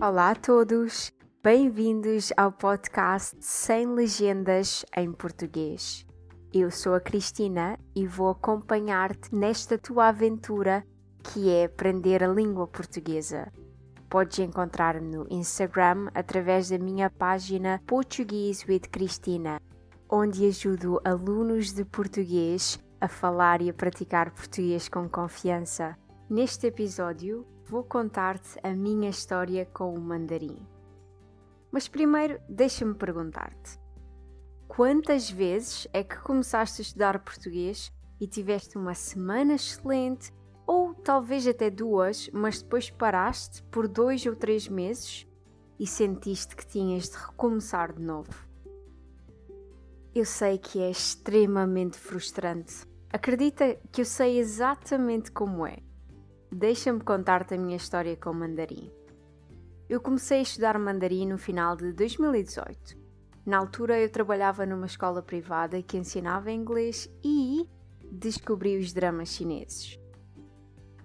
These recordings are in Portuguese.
Olá a todos, bem-vindos ao podcast Sem Legendas em Português. Eu sou a Cristina e vou acompanhar-te nesta tua aventura que é aprender a língua portuguesa. Podes encontrar-me no Instagram através da minha página Portuguese with Cristina, onde ajudo alunos de português a falar e a praticar português com confiança. Neste episódio, vou contar-te a minha história com o mandarim. Mas primeiro, deixa-me perguntar-te: quantas vezes é que começaste a estudar português e tiveste uma semana excelente, ou talvez até duas, mas depois paraste por dois ou três meses e sentiste que tinhas de recomeçar de novo? Eu sei que é extremamente frustrante. Acredita que eu sei exatamente como é. Deixa-me contar-te a minha história com mandarim. Eu comecei a estudar mandarim no final de 2018. Na altura eu trabalhava numa escola privada que ensinava inglês e descobri os dramas chineses.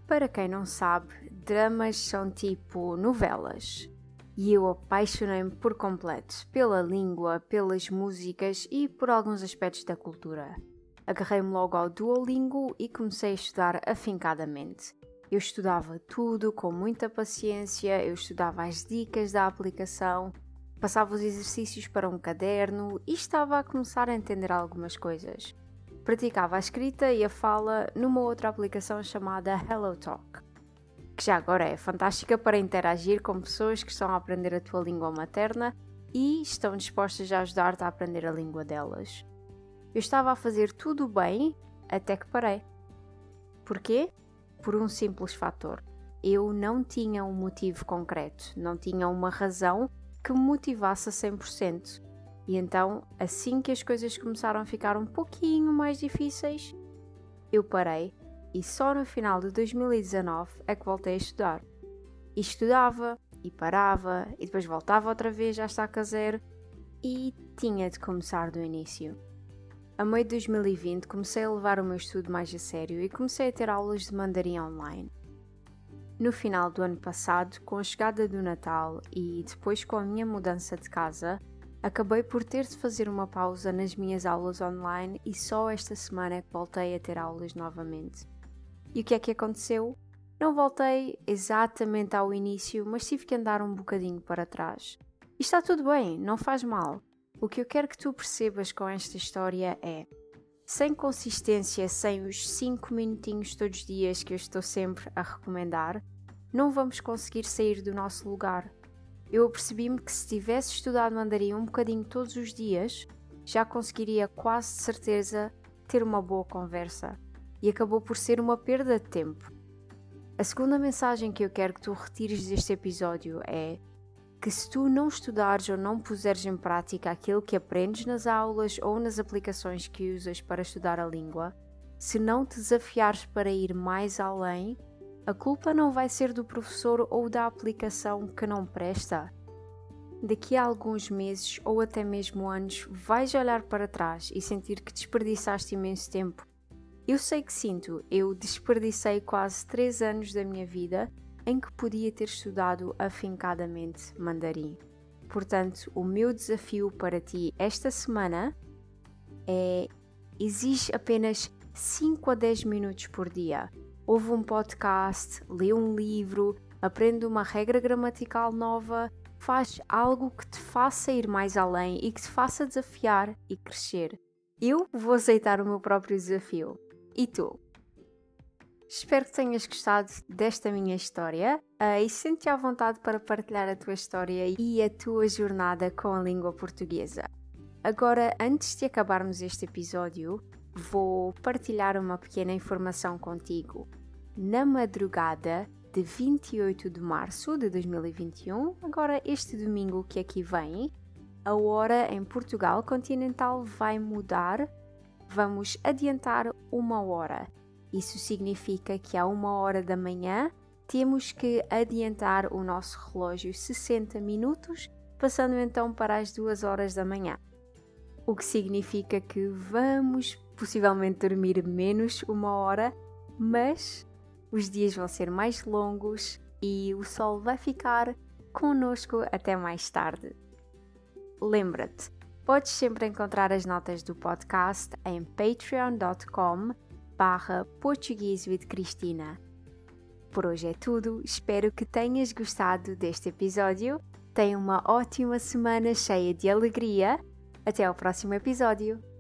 Para quem não sabe, dramas são tipo novelas. E eu apaixonei-me por completo pela língua, pelas músicas e por alguns aspectos da cultura. Agarrei-me logo ao Duolingo e comecei a estudar afincadamente. Eu estudava tudo com muita paciência, eu estudava as dicas da aplicação, passava os exercícios para um caderno e estava a começar a entender algumas coisas. Praticava a escrita e a fala numa outra aplicação chamada HelloTalk, que já agora é fantástica para interagir com pessoas que estão a aprender a tua língua materna e estão dispostas a ajudar-te a aprender a língua delas. Eu estava a fazer tudo bem até que parei. Porquê? Por um simples fator. Eu não tinha um motivo concreto, não tinha uma razão que me motivasse a 100%. E então, assim que as coisas começaram a ficar um pouquinho mais difíceis, eu parei e só no final de 2019 é que voltei a estudar. E estudava, e parava, e depois voltava outra vez à estaca zero e tinha de começar do início. A meio de 2020 comecei a levar o meu estudo mais a sério e comecei a ter aulas de mandarim online. No final do ano passado, com a chegada do Natal e depois com a minha mudança de casa, acabei por ter de fazer uma pausa nas minhas aulas online e só esta semana é que voltei a ter aulas novamente. E o que é que aconteceu? Não voltei exatamente ao início, mas tive que andar um bocadinho para trás. E está tudo bem, não faz mal. O que eu quero que tu percebas com esta história é: sem consistência, sem os 5 minutinhos todos os dias que eu estou sempre a recomendar, não vamos conseguir sair do nosso lugar. Eu percebi-me que se tivesse estudado mandarim um bocadinho todos os dias, já conseguiria quase de certeza ter uma boa conversa. E acabou por ser uma perda de tempo. A segunda mensagem que eu quero que tu retires deste episódio é que se tu não estudares ou não puseres em prática aquilo que aprendes nas aulas ou nas aplicações que usas para estudar a língua, se não te desafiares para ir mais além, a culpa não vai ser do professor ou da aplicação que não presta. Daqui a alguns meses ou até mesmo anos, vais olhar para trás e sentir que desperdiçaste imenso tempo. Eu sei que sinto, eu desperdicei quase 3 anos da minha vida em que podia ter estudado afincadamente mandarim. Portanto, o meu desafio para ti esta semana é exige apenas 5 a 10 minutos por dia. Ouve um podcast, lê um livro, aprende uma regra gramatical nova, faz algo que te faça ir mais além e que te faça desafiar e crescer. Eu vou aceitar o meu próprio desafio. E tu? Espero que tenhas gostado desta minha história uh, e sente-te à vontade para partilhar a tua história e a tua jornada com a língua portuguesa. Agora, antes de acabarmos este episódio, vou partilhar uma pequena informação contigo. Na madrugada de 28 de março de 2021, agora este domingo que aqui vem, a hora em Portugal continental vai mudar. Vamos adiantar uma hora isso significa que a uma hora da manhã temos que adiantar o nosso relógio 60 minutos, passando então para as 2 horas da manhã. O que significa que vamos possivelmente dormir menos uma hora, mas os dias vão ser mais longos e o sol vai ficar connosco até mais tarde. Lembra-te, podes sempre encontrar as notas do podcast em patreon.com barra Português with Cristina. Por hoje é tudo, espero que tenhas gostado deste episódio. Tenha uma ótima semana cheia de alegria. Até ao próximo episódio.